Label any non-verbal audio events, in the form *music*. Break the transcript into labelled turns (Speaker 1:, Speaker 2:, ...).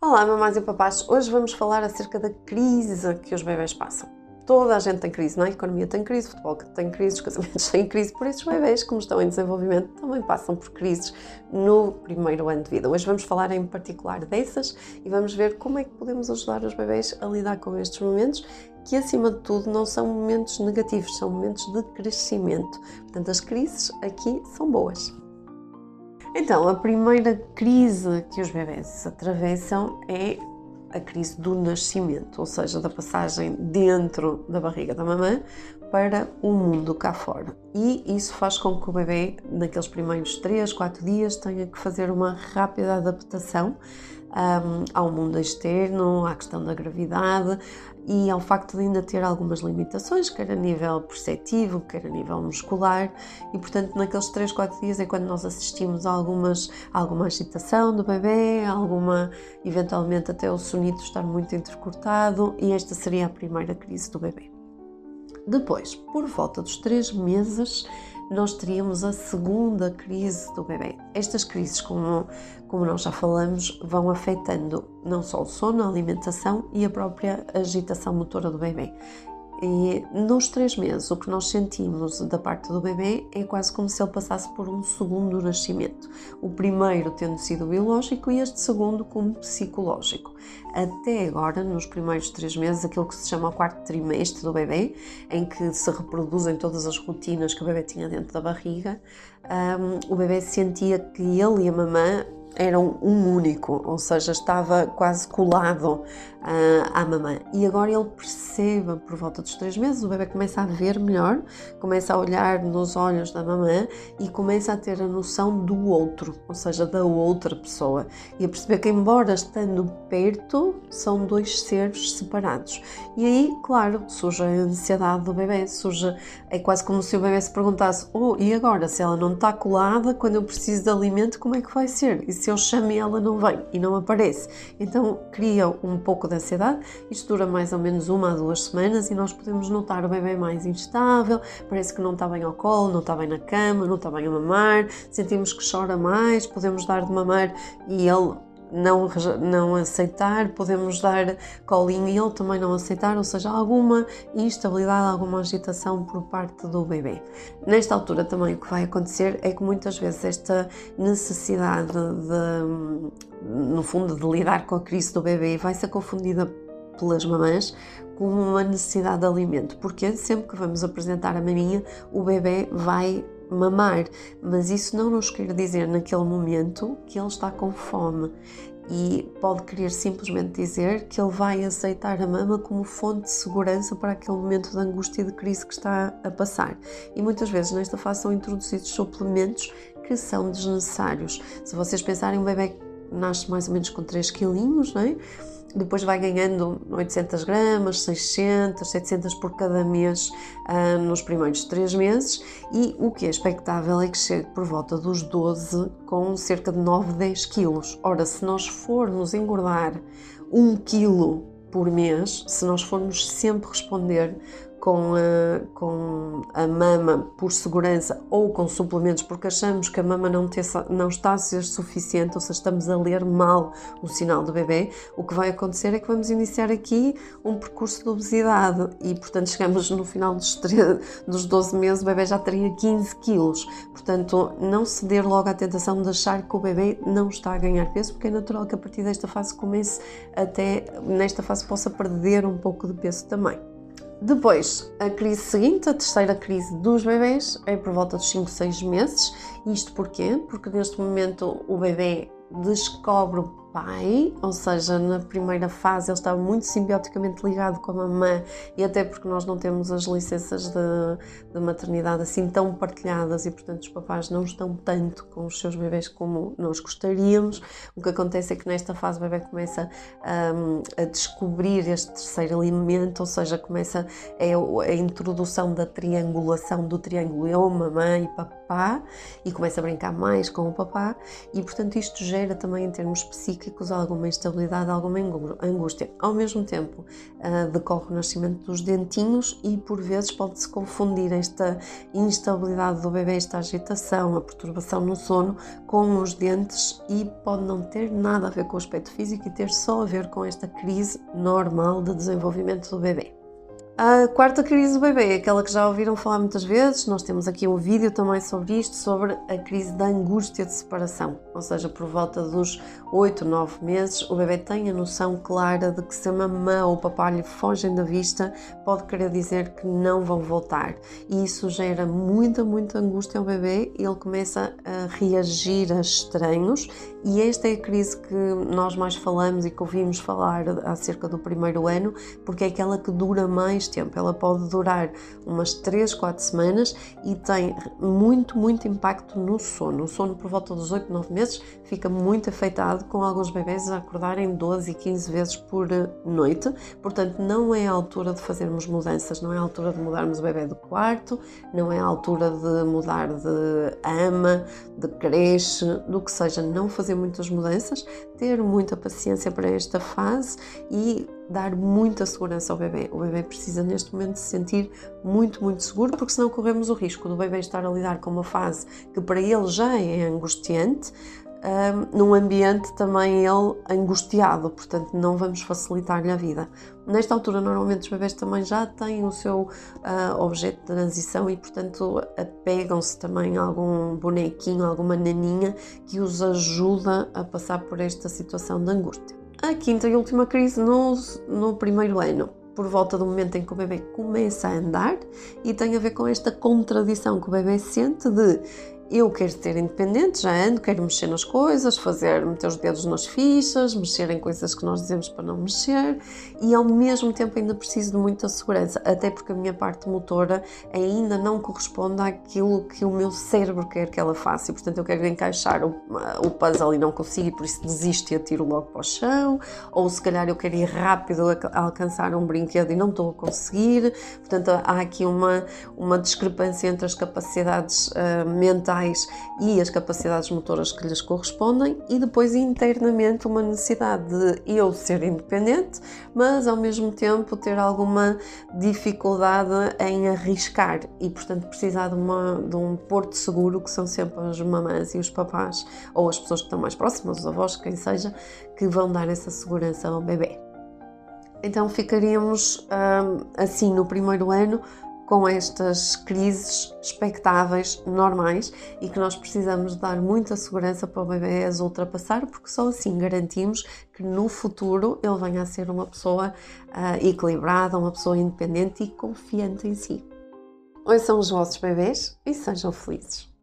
Speaker 1: Olá, mamães e papás. Hoje vamos falar acerca da crise que os bebés passam. Toda a gente tem crise, não é? A economia tem crise, o futebol tem crise, os casamentos *laughs* têm crise, por isso os bebés, como estão em desenvolvimento, também passam por crises no primeiro ano de vida. Hoje vamos falar em particular dessas e vamos ver como é que podemos ajudar os bebés a lidar com estes momentos que, acima de tudo, não são momentos negativos, são momentos de crescimento. Portanto, as crises aqui são boas. Então, a primeira crise que os bebés atravessam é a crise do nascimento, ou seja, da passagem dentro da barriga da mamã para o mundo cá fora. E isso faz com que o bebê, naqueles primeiros 3, 4 dias, tenha que fazer uma rápida adaptação um, ao mundo externo, à questão da gravidade e ao facto de ainda ter algumas limitações, quer a nível perceptivo, quer a nível muscular, e portanto naqueles 3, 4 dias é quando nós assistimos a algumas, alguma agitação do bebê, alguma, eventualmente até o sonito estar muito intercortado, e esta seria a primeira crise do bebê. Depois, por volta dos 3 meses, nós teríamos a segunda crise do bebê. Estas crises, como, como nós já falamos, vão afetando não só o sono, a alimentação e a própria agitação motora do bebê. E nos três meses, o que nós sentimos da parte do bebê é quase como se ele passasse por um segundo nascimento. O primeiro tendo sido biológico e este segundo como psicológico. Até agora, nos primeiros três meses, aquilo que se chama o quarto trimestre do bebê, em que se reproduzem todas as rotinas que o bebê tinha dentro da barriga, um, o bebê sentia que ele e a mamã eram um único, ou seja, estava quase colado uh, à mamãe. E agora ele percebe, por volta dos três meses, o bebê começa a ver melhor, começa a olhar nos olhos da mamãe e começa a ter a noção do outro, ou seja, da outra pessoa. E a perceber que, embora estando perto, são dois seres separados. E aí, claro, surge a ansiedade do bebê, surge, é quase como se o bebê se perguntasse: oh, e agora, se ela não está colada, quando eu preciso de alimento, como é que vai ser? E se eu chamo e ela não vem e não aparece? Então cria um pouco de ansiedade. Isto dura mais ou menos uma a duas semanas e nós podemos notar o bebê mais instável, parece que não está bem ao colo, não está bem na cama, não está bem a mamar, sentimos que chora mais, podemos dar de mamar e ele não, não aceitar, podemos dar colinho e ele também não aceitar, ou seja, alguma instabilidade, alguma agitação por parte do bebê. Nesta altura também o que vai acontecer é que muitas vezes esta necessidade de, no fundo, de lidar com a crise do bebê vai ser confundida pelas mamães com uma necessidade de alimento, porque sempre que vamos apresentar a maminha, o bebê vai mamar, mas isso não nos quer dizer naquele momento que ele está com fome e pode querer simplesmente dizer que ele vai aceitar a mama como fonte de segurança para aquele momento de angústia e de crise que está a passar. E muitas vezes nesta fase são introduzidos suplementos que são desnecessários. Se vocês pensarem, um bebê nasce mais ou menos com 3 quilinhos, não é? depois vai ganhando 800 gramas, 600, 700 por cada mês uh, nos primeiros 3 meses e o que é expectável é que chegue por volta dos 12 com cerca de 9, 10 quilos. Ora, se nós formos engordar 1 quilo por mês, se nós formos sempre responder com a, com a mama por segurança ou com suplementos porque achamos que a mama não, não está a ser suficiente, ou seja, estamos a ler mal o sinal do bebê, o que vai acontecer é que vamos iniciar aqui um percurso de obesidade e, portanto, chegamos no final dos, 13, dos 12 meses, o bebê já teria 15 quilos. Portanto, não ceder logo à tentação de achar que o bebê não está a ganhar peso, porque é natural que a partir desta fase comece até, nesta fase, possa perder um pouco de peso também. Depois, a crise seguinte, a terceira crise dos bebês, é por volta dos 5, 6 meses. Isto porquê? Porque neste momento o bebê descobre pai, ou seja, na primeira fase ele estava muito simbioticamente ligado com a mamã e até porque nós não temos as licenças de, de, maternidade assim tão partilhadas e portanto os papás não estão tanto com os seus bebês como nós gostaríamos. O que acontece é que nesta fase o bebê começa um, a descobrir este terceiro alimento, ou seja, começa é a introdução da triangulação do triângulo eu, mamãe e papai e começa a brincar mais com o papá e, portanto, isto gera também em termos psíquicos alguma instabilidade, alguma angústia. Ao mesmo tempo, uh, decorre o nascimento dos dentinhos e, por vezes, pode-se confundir esta instabilidade do bebê, esta agitação, a perturbação no sono com os dentes e pode não ter nada a ver com o aspecto físico e ter só a ver com esta crise normal de desenvolvimento do bebê. A quarta crise do bebê, aquela que já ouviram falar muitas vezes, nós temos aqui um vídeo também sobre isto, sobre a crise da angústia de separação. Ou seja, por volta dos 8, 9 meses, o bebê tem a noção clara de que se a mamã ou o papá lhe fogem da vista, pode querer dizer que não vão voltar. E isso gera muita, muita angústia ao bebê ele começa a reagir a estranhos. E esta é a crise que nós mais falamos e que ouvimos falar acerca do primeiro ano, porque é aquela que dura mais tempo. Ela pode durar umas 3, 4 semanas e tem muito, muito impacto no sono. O sono por volta dos 8, 9 meses fica muito afetado, com alguns bebês a acordarem 12 e 15 vezes por noite. Portanto, não é a altura de fazermos mudanças, não é a altura de mudarmos o bebê do quarto, não é a altura de mudar de ama, de creche, do que seja, não fazer muitas mudanças, ter muita paciência para esta fase e dar muita segurança ao bebê. O bebê precisa neste momento se sentir muito, muito seguro, porque senão corremos o risco do bebê estar a lidar com uma fase que para ele já é angustiante, um, num ambiente também ele angustiado, portanto não vamos facilitar-lhe a vida. Nesta altura, normalmente os bebés também já têm o seu uh, objeto de transição e, portanto, apegam-se também a algum bonequinho, alguma naninha que os ajuda a passar por esta situação de angústia. A quinta e última crise no, no primeiro ano, por volta do momento em que o bebê começa a andar e tem a ver com esta contradição que o bebê sente de eu quero ter independente, já ando, quero mexer nas coisas, fazer, meter os dedos nas fichas, mexer em coisas que nós dizemos para não mexer e ao mesmo tempo ainda preciso de muita segurança, até porque a minha parte motora ainda não corresponde àquilo que o meu cérebro quer que ela faça e portanto eu quero encaixar o, o puzzle e não consigo e por isso desisto e atiro logo para o chão, ou se calhar eu quero ir rápido a, alcançar um brinquedo e não estou a conseguir, portanto há aqui uma, uma discrepância entre as capacidades uh, mentais e as capacidades motoras que lhes correspondem, e depois internamente uma necessidade de eu ser independente, mas ao mesmo tempo ter alguma dificuldade em arriscar e, portanto, precisar de, uma, de um porto seguro, que são sempre as mamãs e os papás, ou as pessoas que estão mais próximas, os avós, quem seja, que vão dar essa segurança ao bebê. Então ficaríamos hum, assim no primeiro ano com estas crises expectáveis, normais e que nós precisamos dar muita segurança para o bebê as ultrapassar, porque só assim garantimos que no futuro ele venha a ser uma pessoa uh, equilibrada, uma pessoa independente e confiante em si. São os vossos bebês e sejam felizes.